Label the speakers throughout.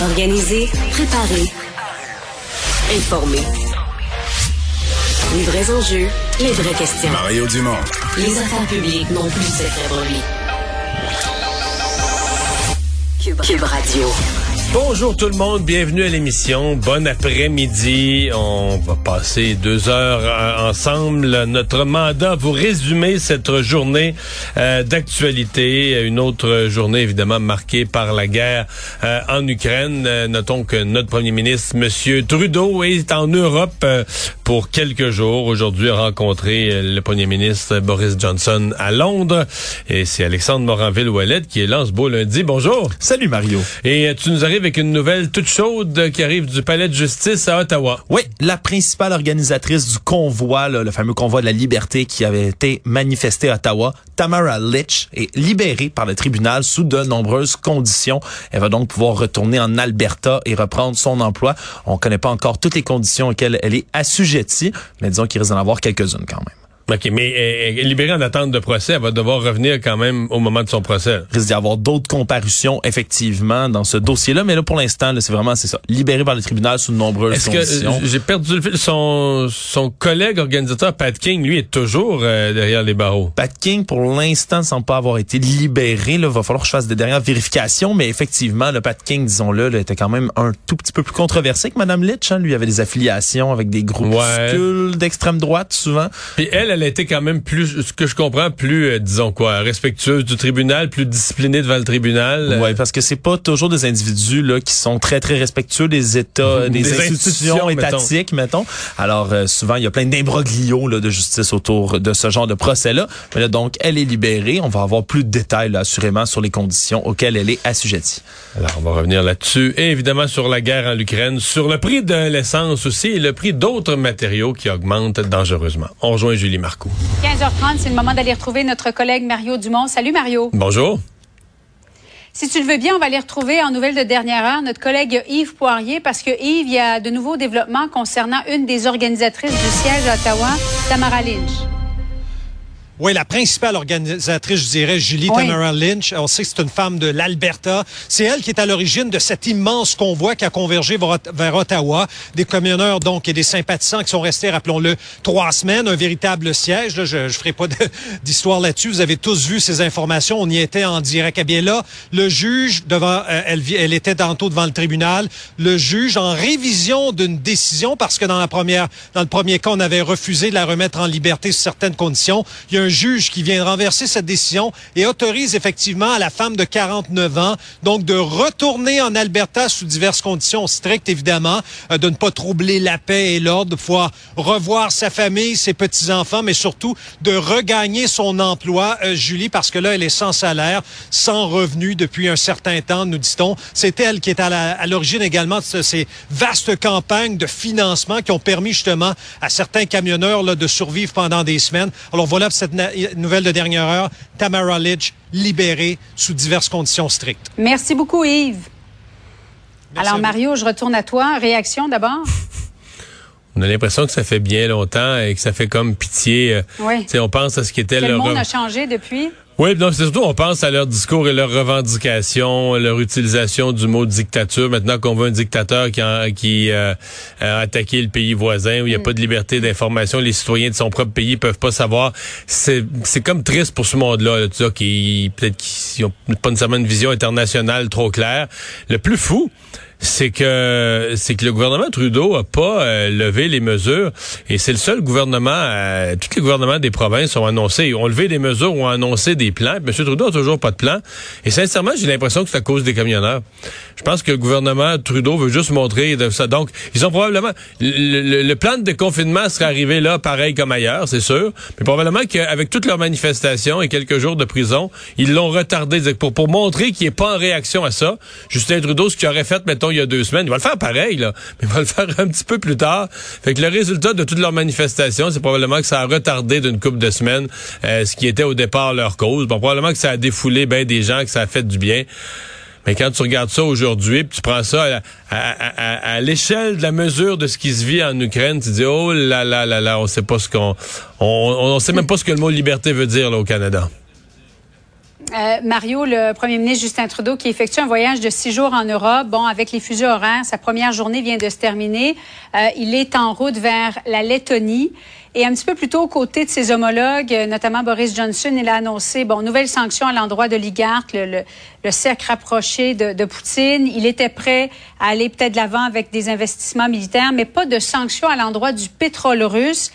Speaker 1: Organiser, préparer, informer. Les vrais enjeux, les vraies questions.
Speaker 2: Mario Dumont.
Speaker 1: Les affaires publiques n'ont plus de secret pour lui. Cube, Cube Radio.
Speaker 3: Bonjour tout le monde, bienvenue à l'émission. Bon après-midi. On va passer deux heures euh, ensemble. Notre mandat, vous résumer cette journée euh, d'actualité. Une autre journée évidemment marquée par la guerre euh, en Ukraine. Notons que notre premier ministre, Monsieur Trudeau, est en Europe pour quelques jours. Aujourd'hui, a rencontré euh, le premier ministre Boris Johnson à Londres. Et c'est Alexandre Moranville-Ouellette qui est là ce beau lundi. Bonjour.
Speaker 4: Salut Mario.
Speaker 3: Et euh, tu nous arrives avec une nouvelle toute chaude qui arrive du palais de justice à Ottawa.
Speaker 4: Oui, la principale organisatrice du convoi, là, le fameux convoi de la liberté qui avait été manifesté à Ottawa, Tamara Litch, est libérée par le tribunal sous de nombreuses conditions. Elle va donc pouvoir retourner en Alberta et reprendre son emploi. On connaît pas encore toutes les conditions auxquelles elle est assujettie, mais disons qu'il risque d'en avoir quelques-unes quand même.
Speaker 3: OK, mais elle est libérée en attente de procès. Elle va devoir revenir quand même au moment de son procès.
Speaker 4: Il risque d'y avoir d'autres comparutions, effectivement, dans ce dossier-là. Mais là, pour l'instant, là, c'est vraiment, c'est ça. Libéré par le tribunal sous de nombreuses
Speaker 3: Est-ce que
Speaker 4: conditions.
Speaker 3: euh, j'ai perdu le fil? Son, son collègue organisateur, Pat King, lui, est toujours euh, derrière les barreaux.
Speaker 4: Pat King, pour l'instant, ne semble pas avoir été libéré. Il va falloir que je fasse des dernières vérifications, mais effectivement, le Pat King, disons-le, là, était quand même un tout petit peu plus controversé que Mme Litch. Hein. Lui avait des affiliations avec des groupuscules d'extrême droite, souvent.
Speaker 3: Puis elle, elle a été quand même plus, ce que je comprends, plus, euh, disons quoi, respectueuse du tribunal, plus disciplinée devant le tribunal.
Speaker 4: Ouais, parce que c'est pas toujours des individus là qui sont très très respectueux des États, des,
Speaker 3: Des
Speaker 4: institutions, étatiques, mettons. Alors euh, souvent il y a plein d'imbroglios de justice autour de ce genre de procès-là. Mais là donc elle est libérée. On va avoir plus de détails là, assurément sur les conditions auxquelles elle est assujettie.
Speaker 3: Alors, on va revenir là-dessus. Et évidemment, sur la guerre en Ukraine, sur le prix de l'essence aussi et le prix d'autres matériaux qui augmentent dangereusement. On rejoint Julie Marcoux.
Speaker 5: 15h30, c'est le moment d'aller retrouver notre collègue Mario Dumont. Salut Mario.
Speaker 3: Bonjour.
Speaker 5: Si tu le veux bien, on va aller retrouver en nouvelle de dernière heure notre collègue Yves Poirier parce que Yves, il y a de nouveaux développements concernant une des organisatrices du siège à Ottawa, Tamara Lynch.
Speaker 6: Oui, la principale organisatrice, je dirais, Julie
Speaker 5: Oui.
Speaker 6: Tamara Lynch. On sait que c'est une femme de l'Alberta. C'est elle qui est à l'origine de cet immense convoi qui a convergé vers, Ottawa. Des camionneurs, donc, et des sympathisants qui sont restés, rappelons-le, trois semaines. Un véritable siège. Là, je ne ferai pas d'histoire là-dessus. Vous avez tous vu ces informations. On y était en direct. Eh bien là, le juge, devant, euh, elle, était tantôt devant le tribunal. Le juge, en révision d'une décision, parce que dans la première, dans le premier cas, on avait refusé de la remettre en liberté sous certaines conditions. Il y a un juge qui vient renverser cette décision et autorise effectivement à la femme de 49 ans, donc de retourner en Alberta sous diverses conditions strictes, évidemment, euh, de ne pas troubler la paix et l'ordre, de pouvoir revoir sa famille, ses petits-enfants, mais surtout de regagner son emploi, euh, Julie, parce que là, elle est sans salaire, sans revenu depuis un certain temps, nous dit-on. C'est elle qui est à l'origine également de ce- ces vastes campagnes de financement qui ont permis justement à certains camionneurs de survivre pendant des semaines. Alors voilà cette nouvelle de dernière heure. Tamara Litch libérée sous diverses conditions strictes.
Speaker 5: Merci beaucoup, Yves.
Speaker 6: Merci
Speaker 5: Alors. Mario, je retourne à toi. Réaction d'abord?
Speaker 3: On a l'impression que ça fait bien longtemps et que ça fait comme pitié. euh,
Speaker 5: Oui.
Speaker 3: tu sais, on pense à ce qui était
Speaker 5: Quel
Speaker 3: leur...
Speaker 5: monde a changé depuis?
Speaker 3: Oui, donc c'est surtout on pense à leur discours et leurs revendications, leur utilisation du mot dictature. Maintenant qu'on veut un dictateur qui, a, qui euh, a attaqué le pays voisin où il n'y a pas de liberté d'information, les citoyens de son propre pays peuvent pas savoir. C'est c'est comme triste pour ce monde-là, là, tu sais, qui peut-être qu'ils ont pas nécessairement une vision internationale trop claire. Le plus fou, c'est que c'est que le gouvernement Trudeau a pas euh, levé les mesures et c'est le seul gouvernement euh, tous les gouvernements des provinces ont annoncé ont levé des mesures ont annoncé des plans. M. Trudeau a toujours pas de plan et sincèrement, j'ai l'impression que c'est à cause des camionneurs. Je pense que le gouvernement Trudeau veut juste montrer de ça. Donc, ils ont probablement le, plan de déconfinement serait arrivé là pareil comme ailleurs, c'est sûr, mais probablement qu'avec toutes leurs manifestations et quelques jours de prison, ils l'ont retardé pour pour montrer qu'il n'est pas en réaction à ça. Justin Trudeau ce qu'il aurait fait mettons il y a deux semaines. Il va le faire pareil, là, mais il va le faire un petit peu plus tard. Fait que le résultat de toutes leurs manifestations, c'est probablement que ça a retardé d'une couple de semaines euh, ce qui était au départ leur cause. Bon, probablement que ça a défoulé bien des gens, que ça a fait du bien. Mais quand tu regardes ça aujourd'hui, puis tu prends ça à, l'échelle de la mesure de ce qui se vit en Ukraine, tu dis oh là là là là, on sait pas ce qu'on, on, on sait même pas ce que le mot liberté veut dire là au Canada.
Speaker 5: Euh, Mario, le premier ministre Justin Trudeau, qui effectue un voyage de six jours en Europe, bon, avec les fuseaux horaires, sa première journée vient de se terminer. Euh, il est en route vers la Lettonie. Et un petit peu plus tôt, aux côtés de ses homologues, notamment Boris Johnson, il a annoncé, bon, nouvelles sanctions à l'endroit de le, le, cercle rapproché de, de, Poutine. Il était prêt à aller peut-être de l'avant avec des investissements militaires, mais pas de sanctions à l'endroit du pétrole russe.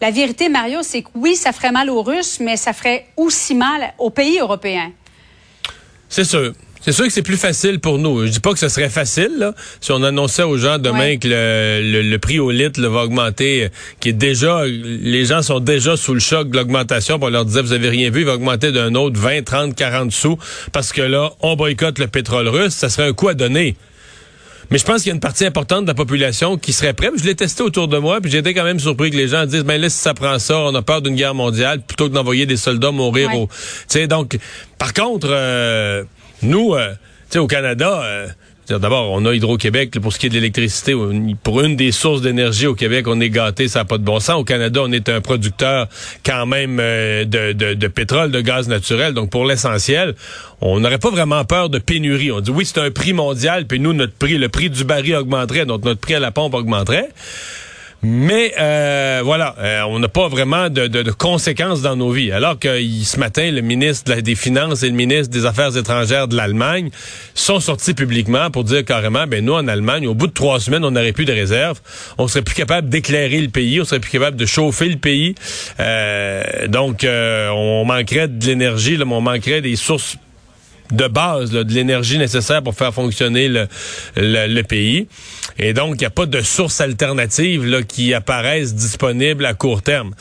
Speaker 5: La vérité, Mario, c'est que oui, ça ferait mal aux Russes, mais ça ferait aussi mal aux pays européens.
Speaker 3: C'est sûr. C'est sûr que c'est plus facile pour nous. Je dis pas que ce serait facile là, si on annonçait aux gens demain que le, prix au litre va augmenter, qui est déjà, les gens sont déjà sous le choc de l'augmentation. On leur disait vous avez rien vu, il va augmenter d'un autre 20, 30, 40 sous parce que là on boycotte le pétrole russe. Ça serait un coup à donner. Mais je pense qu'il y a une partie importante de la population qui serait prête. Je l'ai testé autour de moi, puis j'ai été quand même surpris que les gens disent, ben là, si ça prend ça, on a peur d'une guerre mondiale, plutôt que d'envoyer des soldats mourir au... Tu sais, donc, par contre, euh, nous, euh, tu sais, au Canada... Euh, D'abord, on a Hydro-Québec pour ce qui est de l'électricité. Pour une des sources d'énergie au Québec, on est gâté, ça n'a pas de bon sens. Au Canada, on est un producteur quand même euh, de, de, de, pétrole, de gaz naturel. Donc, pour l'essentiel, on n'aurait pas vraiment peur de pénurie. On dit oui, c'est un prix mondial, puis nous, notre prix, le prix du baril augmenterait, donc notre prix à la pompe augmenterait. Mais euh, voilà, euh, on n'a pas vraiment de, de, conséquences dans nos vies. Alors que ce matin, le ministre des Finances et le ministre des Affaires étrangères de l'Allemagne sont sortis publiquement pour dire carrément, ben nous en Allemagne, au bout de trois semaines, on n'aurait plus de réserves, on serait plus capable d'éclairer le pays, on serait plus capable de chauffer le pays. Euh, donc, on manquerait de l'énergie, on manquerait des sources de base de l'énergie nécessaire pour faire fonctionner le, le, pays. Et donc, il n'y a pas de sources alternatives là, qui apparaissent disponibles à court terme.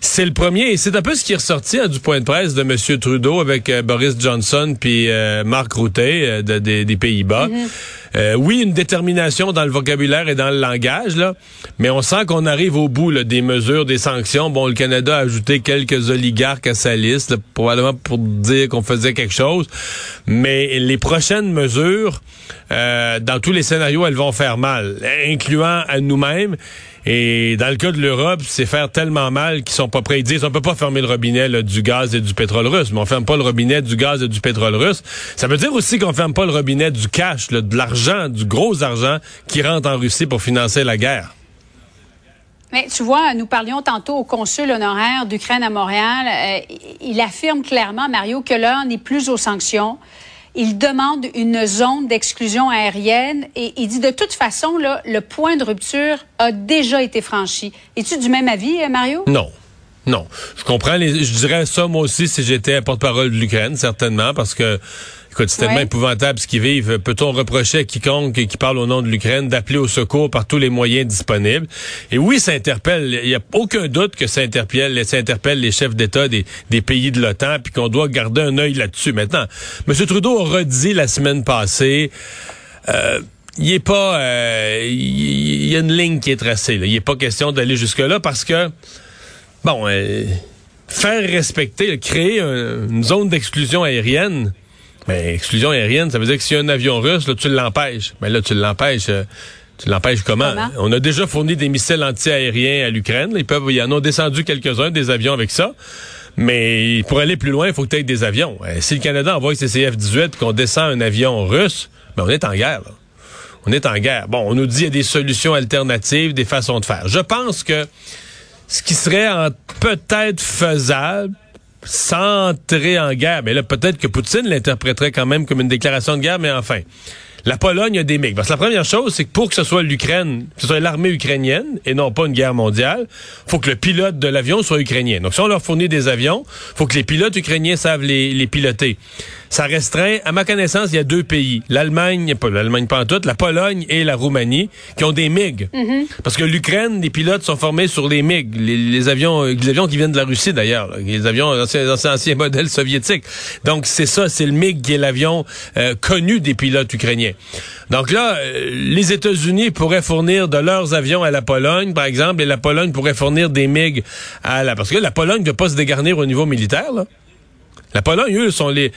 Speaker 3: C'est le premier, et c'est un peu ce qui est ressorti hein, du point de presse de M. Trudeau avec euh, Boris Johnson puis euh, Marc Routet euh, des Pays-Bas. Mm-hmm. Euh, oui, une détermination dans le vocabulaire et dans le langage, là, mais on sent qu'on arrive au bout là, des mesures, des sanctions. Bon, le Canada a ajouté quelques oligarques à sa liste, probablement pour dire qu'on faisait quelque chose, mais les prochaines mesures, euh, dans tous les scénarios, elles vont faire mal, incluant à nous-mêmes. Et dans le cas de l'Europe, c'est faire tellement mal qu'ils sont pas prêts. Ils disent, on peut pas fermer le robinet du gaz et du pétrole russe, mais on ferme pas le robinet du gaz et du pétrole russe. Ça veut dire aussi qu'on ferme pas le robinet du cash, de l'argent, du gros argent qui rentre en Russie pour financer la guerre.
Speaker 5: Mais tu vois, nous parlions tantôt au consul honoraire d'Ukraine à Montréal. Euh, il affirme clairement, Mario, que l'heure n'est plus aux sanctions il demande une zone d'exclusion aérienne et il dit de toute façon, là, le point de rupture a déjà été franchi. Es-tu du même avis, euh, Mario?
Speaker 3: Non. Non. Je comprends. Je dirais ça, moi aussi, si j'étais porte-parole de l'Ukraine, certainement, parce que Écoute, c'est tellement épouvantable ce qu'ils vivent. Peut-on reprocher à quiconque qui parle au nom de l'Ukraine d'appeler au secours par tous les moyens disponibles? Et oui, ça interpelle. Il n'y a aucun doute que ça interpelle, ça interpelle les chefs d'État des, des, pays de l'OTAN, puis qu'on doit garder un œil là-dessus. Maintenant, M. Trudeau a redit la semaine passée. Euh, il est pas, euh, il y, a une ligne qui est tracée. Là. Il n'est pas question d'aller jusque là parce que, bon, euh, faire respecter, créer une zone d'exclusion aérienne, mais exclusion aérienne, ça veut dire que si y a un avion russe, là, tu l'empêches. Mais là, tu l'empêches. Euh, tu l'empêches comment? On a déjà fourni des missiles anti-aériens à l'Ukraine. Ils peuvent, ils en ont descendu quelques-uns des avions avec ça. Mais pour aller plus loin, il faut que tu aies des avions. Euh, si le Canada envoie ses CF-18 et qu'on descend un avion russe, ben on est en guerre. On est en guerre. Bon, on nous dit qu'il y a des solutions alternatives, des façons de faire. Je pense que ce qui serait peut-être faisable, sans en guerre. Mais là, peut-être que Poutine l'interpréterait quand même comme une déclaration de guerre, mais enfin. La Pologne a des MiG. Parce que la première chose, c'est que pour que ce soit l'Ukraine, que ce soit l'armée ukrainienne et non pas une guerre mondiale, faut que le pilote de l'avion soit ukrainien. Donc si on leur fournit des avions, faut que les pilotes ukrainiens savent les piloter. Ça restreint, à ma connaissance, il y a deux pays. L'Allemagne, pas l'Allemagne pas en tout, la Pologne et la Roumanie, qui ont des MiG. Parce que l'Ukraine, les pilotes sont formés sur les MiG, les, les avions, les avions qui viennent de la Russie d'ailleurs, les avions anciens, anciens, anciens modèles soviétiques. Donc c'est ça, c'est le MiG qui est l'avion euh, connu des pilotes ukrainiens. Donc là, euh, les États-Unis pourraient fournir de leurs avions à la Pologne, par exemple, et la Pologne pourrait fournir des MiG à la... Parce que la Pologne ne doit pas se dégarnir au niveau militaire, là. La Pologne, eux, sont les.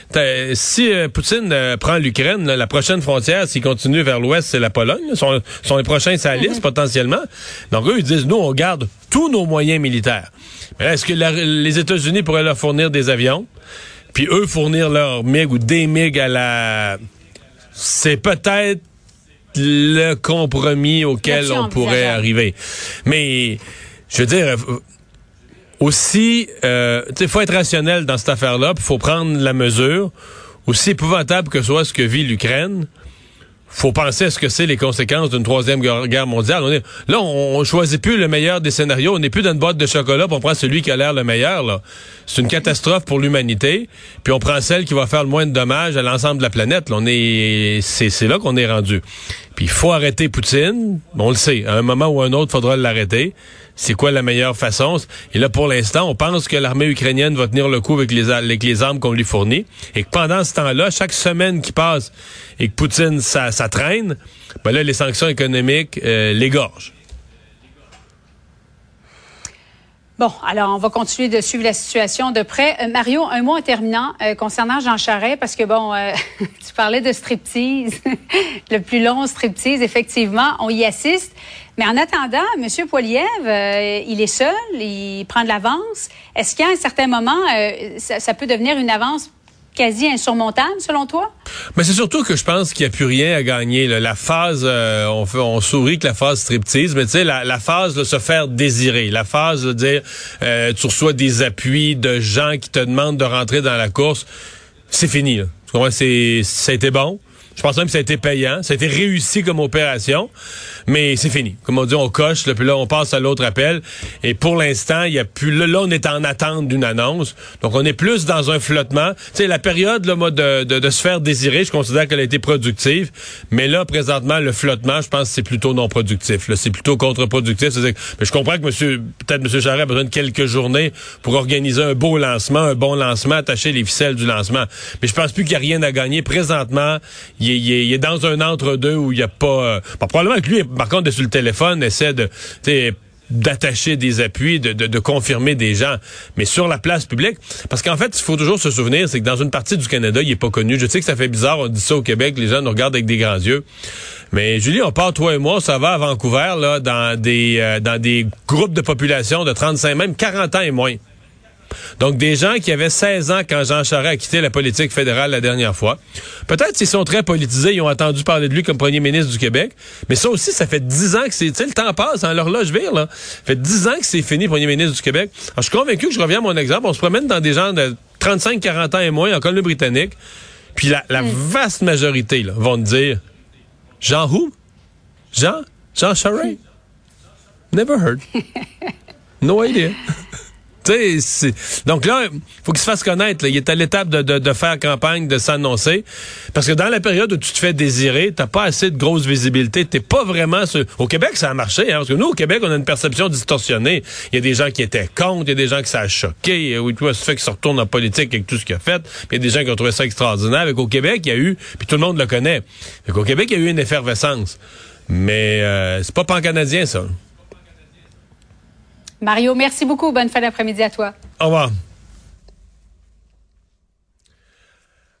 Speaker 3: Si euh, Poutine euh, prend l'Ukraine, là, la prochaine frontière, s'il continue vers l'ouest, c'est la Pologne. Ils sont, sont les prochains la liste, potentiellement. Donc, eux, ils disent, nous, on garde tous nos moyens militaires. Mais là, est-ce que la- les États-Unis pourraient leur fournir des avions? Puis eux fournir leurs MiG ou des MiG à la. C'est peut-être le compromis auquel on pourrait arriver. Mais, je veux dire, aussi, euh, sais, faut être rationnel dans cette affaire-là, il faut prendre la mesure. Aussi épouvantable que soit ce que vit l'Ukraine, faut penser à ce que c'est les conséquences d'une troisième guerre mondiale. On est, là, on, on choisit plus le meilleur des scénarios. On n'est plus dans une boîte de chocolat, puis on prend celui qui a l'air le meilleur. C'est une catastrophe pour l'humanité. Puis on prend celle qui va faire le moins de dommages à l'ensemble de la planète. Là, on est, c'est, c'est là qu'on est rendu. Puis il faut arrêter Poutine. On le sait. À un moment ou à un autre, faudra l'arrêter. C'est quoi la meilleure façon? Et là, pour l'instant, on pense que l'armée ukrainienne va tenir le coup avec les, armes qu'on lui fournit. Et que pendant ce temps-là, chaque semaine qui passe et que Poutine, ça, ça traîne, ben là, les sanctions économiques euh, l'égorgent.
Speaker 5: Bon, alors on va continuer de suivre la situation de près. Euh, Mario, un mot en terminant euh, concernant Jean Charest, parce que bon, euh, tu parlais de striptease, le plus long striptease, effectivement, on y assiste. Mais en attendant, M. Poiliev, euh, il est seul, il prend de l'avance. Est-ce qu'à un certain moment, euh, ça, peut devenir une avance quasi insurmontable, selon toi?
Speaker 3: Mais c'est surtout que je pense qu'il n'y a plus rien à gagner. là. La phase, euh, on, sourit que la phase striptease, mais tu sais, la, phase de se faire désirer, la phase de dire tu reçois des appuis de gens qui te demandent de rentrer dans la course, c'est fini. Là. Tu comprends? Ça a été bon. Je pense même que ça a été payant. Ça a été réussi comme opération, mais c'est fini. Comme on dit, on coche, là, puis là, on passe à l'autre appel. Et pour l'instant, il y a plus. Là, là, on est en attente d'une annonce. Donc, on est plus dans un flottement. Tu sais, la période là, moi, de, de, de se faire désirer, je considère qu'elle a été productive. Mais là, présentement, le flottement, je pense que c'est plutôt non productif. C'est plutôt contre-productif. Je comprends que monsieur, peut-être M. Charest a besoin de quelques journées pour organiser un beau lancement, un bon lancement, attacher les ficelles du lancement. Mais je pense plus qu'il y a rien à gagner. Présentement, il est, il est- il est dans un entre-deux où il n'y a pas... euh, probablement que lui, par contre, est sur le téléphone, essaie de... d'attacher des appuis, de, de, de confirmer des gens, mais sur la place publique. Parce qu'en fait, il faut toujours se souvenir, c'est que dans une partie du Canada, il est pas connu. Je sais que ça fait bizarre, on dit ça au Québec, les gens nous regardent avec des grands yeux. Mais Julie, on part, toi et moi, ça va à Vancouver, là, dans des, euh, dans des groupes de population de 35, même 40 ans et moins. Donc, des gens qui avaient 16 ans quand Jean Charest a quitté la politique fédérale la dernière fois. Peut-être s'ils sont très politisés, ils ont entendu parler de lui comme premier ministre du Québec. Mais ça aussi, ça fait 10 ans que c'est... Tu sais, le temps passe, hein, l'horloge vire, là. Ça fait 10 ans que c'est fini, premier ministre du Québec. Alors, je suis convaincu que je reviens à mon exemple. On se promène dans des gens de 35-40 ans et moins en Colombie-Britannique. Puis la, la vaste majorité, là, vont te dire... Jean who? Jean? Jean Charest? Never heard. No idea. Tu donc là, faut qu'il se fasse connaître. là. Il est à l'étape de, de, de faire campagne, de s'annoncer. Parce que dans la période où tu te fais désirer, t'as pas assez de grosse visibilité. T'es pas vraiment sur... Au Québec, ça a marché. Hein, parce que nous, au Québec, on a une perception distorsionnée. Il y a des gens qui étaient contre, il y a des gens qui ça a. Oui, toi, ça fait qu'il se retourne en politique avec tout ce qu'il a fait. Il y a des gens qui ont trouvé ça extraordinaire. Avec au Québec, il y a eu... Puis tout le monde le connaît. Fait qu'au Québec, il y a eu une effervescence. Mais euh, c'est pas pan-canadien, ça.
Speaker 5: Mario, merci beaucoup. Bonne fin d'après-midi à toi.
Speaker 3: Au revoir.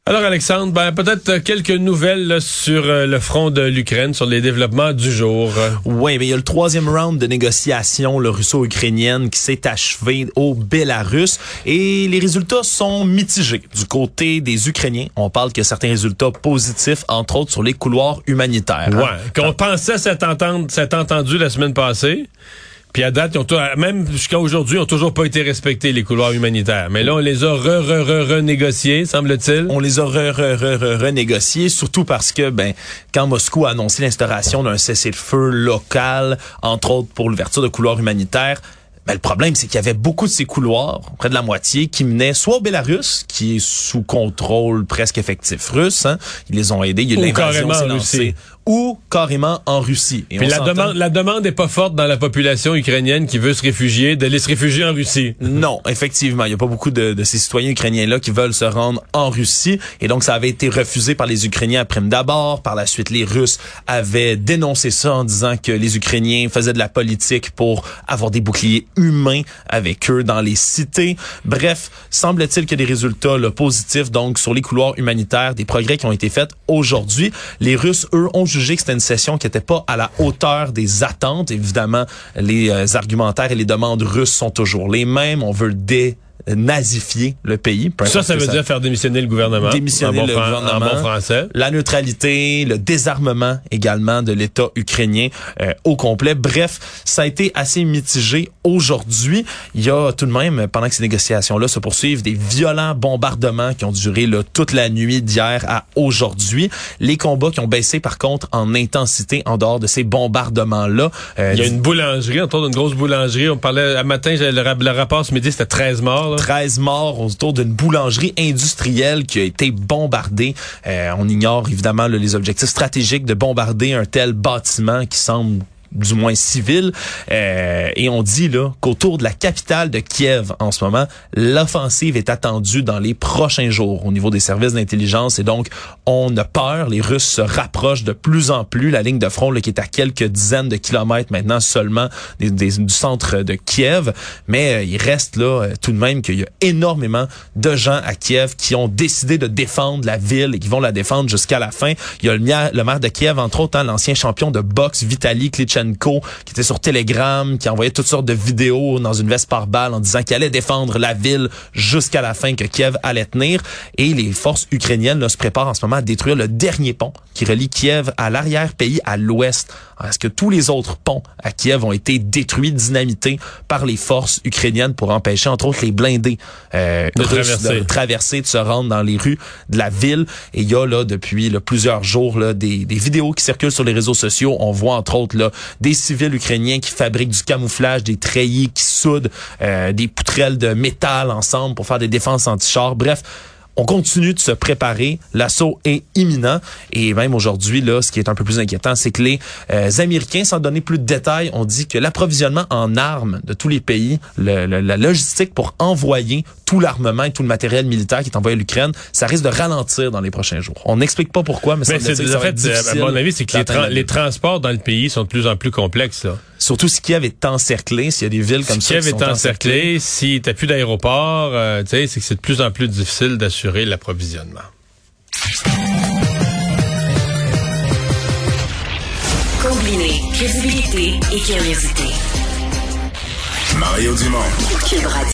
Speaker 3: Alors Alexandre, ben, peut-être quelques nouvelles là, sur euh, le front de l'Ukraine, sur les développements du jour.
Speaker 4: Oui, mais il y a le troisième round de négociations le russo-ukrainienne qui s'est achevé au Bélarus et les résultats sont mitigés. Du côté des Ukrainiens, on parle que certains résultats positifs, entre autres sur les couloirs humanitaires. hein.
Speaker 3: Ouais, qu'on pensait s'être entendu la semaine passée. Puis à date, ils ont même jusqu'à aujourd'hui, ils ont toujours pas été respectés, les couloirs humanitaires. Mais là, on les a re, re, re, renégociés, semble-t-il.
Speaker 4: On les a re, re, re, re- renégociés, surtout parce que ben quand Moscou a annoncé l'instauration d'un cessez-le-feu local, entre autres pour l'ouverture de couloirs humanitaires, ben, le problème, c'est qu'il y avait beaucoup de ces couloirs, près de la moitié, qui menaient soit au Bélarus, qui est sous contrôle presque effectif russe. Hein. Ils les ont aidés. Il y a eu l'invasion Ou carrément en Russie. Et
Speaker 3: Puis la demande, la demande est pas forte dans la population ukrainienne qui veut se réfugier, d'aller se réfugier en Russie.
Speaker 4: Non, effectivement, il n'y a pas beaucoup de, de ces citoyens ukrainiens-là qui veulent se rendre en Russie. Et donc, ça avait été refusé par les Ukrainiens après d'abord. Par la suite, les Russes avaient dénoncé ça en disant que les Ukrainiens faisaient de la politique pour avoir des boucliers humains avec eux dans les cités. Bref, semble-t-il qu'il y a des résultats là, positifs donc sur les couloirs humanitaires, des progrès qui ont été faits aujourd'hui. Les Russes, eux, ont jugé que c'était une session qui n'était pas à la hauteur des attentes. Évidemment, les euh, argumentaires et les demandes russes sont toujours les mêmes. On veut dé nazifier le pays.
Speaker 3: Ça, ça veut dire faire démissionner le gouvernement.
Speaker 4: Démissionner
Speaker 3: bon
Speaker 4: le
Speaker 3: fran-
Speaker 4: gouvernement.
Speaker 3: En bon français.
Speaker 4: la neutralité, le désarmement également de l'État ukrainien euh, au complet. Bref, ça a été assez mitigé aujourd'hui. Il y a tout de même, pendant que ces négociations-là se poursuivent, des violents bombardements qui ont duré là, toute la nuit d'hier à aujourd'hui. Les combats qui ont baissé par contre en intensité en dehors de ces bombardements-là. Euh,
Speaker 3: Il y a une boulangerie, autour d'une grosse boulangerie. On parlait, à matin, le, le rapport ce midi, c'était 13 morts. là.
Speaker 4: 13 morts autour d'une boulangerie industrielle qui a été bombardée. Euh, on ignore évidemment les objectifs stratégiques de bombarder un tel bâtiment qui semble du moins civil. Euh, et on dit là qu'autour de la capitale de Kiev en ce moment, l'offensive est attendue dans les prochains jours au niveau des services d'intelligence. Et donc, on a peur. Les Russes se rapprochent de plus en plus. La ligne de front là, qui est à quelques dizaines de kilomètres maintenant seulement du centre de Kiev. Mais euh, il reste là euh, tout de même qu'il y a énormément de gens à Kiev qui ont décidé de défendre la ville et qui vont la défendre jusqu'à la fin. Il y a le maire de Kiev, entre autres, hein, l'ancien champion de boxe Vitaly Klitschko, qui était sur Telegram, qui envoyait toutes sortes de vidéos dans une veste par balle en disant qu'il allait défendre la ville jusqu'à la fin, que Kiev allait tenir. Et les forces ukrainiennes là, se préparent en ce moment à détruire le dernier pont qui relie Kiev à l'arrière-pays, à l'ouest. Est-ce que tous les autres ponts à Kiev ont été détruits, dynamités par les forces ukrainiennes pour empêcher, entre autres, les blindés euh,
Speaker 3: De
Speaker 4: russes
Speaker 3: traverser.
Speaker 4: de traverser, de se rendre dans les rues de la ville? Et il y a là depuis là, plusieurs jours là, des, des vidéos qui circulent sur les réseaux sociaux. On voit entre autres là des civils ukrainiens qui fabriquent du camouflage, des treillis qui soudent euh, des poutrelles de métal ensemble pour faire des défenses anti-chars. Bref. On continue de se préparer. L'assaut est imminent. Et même aujourd'hui, là, ce qui est un peu plus inquiétant, c'est que les euh, Américains, sans donner plus de détails, ont dit que l'approvisionnement en armes de tous les pays, le- le- la logistique pour envoyer tout l'armement et tout le matériel militaire qui est envoyé à l'Ukraine, ça risque de ralentir dans les prochains jours. On n'explique pas pourquoi, mais,
Speaker 3: Mais c'est en fait, à
Speaker 4: difficile
Speaker 3: mon avis, c'est que les, tra- les transports dans le pays sont de plus en plus complexes. Là.
Speaker 4: Surtout si Kiev est encerclé, s'il y a des villes comme
Speaker 3: si
Speaker 4: ça
Speaker 3: Kiev
Speaker 4: qui sont
Speaker 3: est encerclé, si t'as plus d'aéroport, euh, tu sais, c'est que c'est de plus en plus difficile d'assurer l'approvisionnement.
Speaker 1: Combiner crédibilité et curiosité.
Speaker 2: Mario Dumont.
Speaker 1: Cube Radio.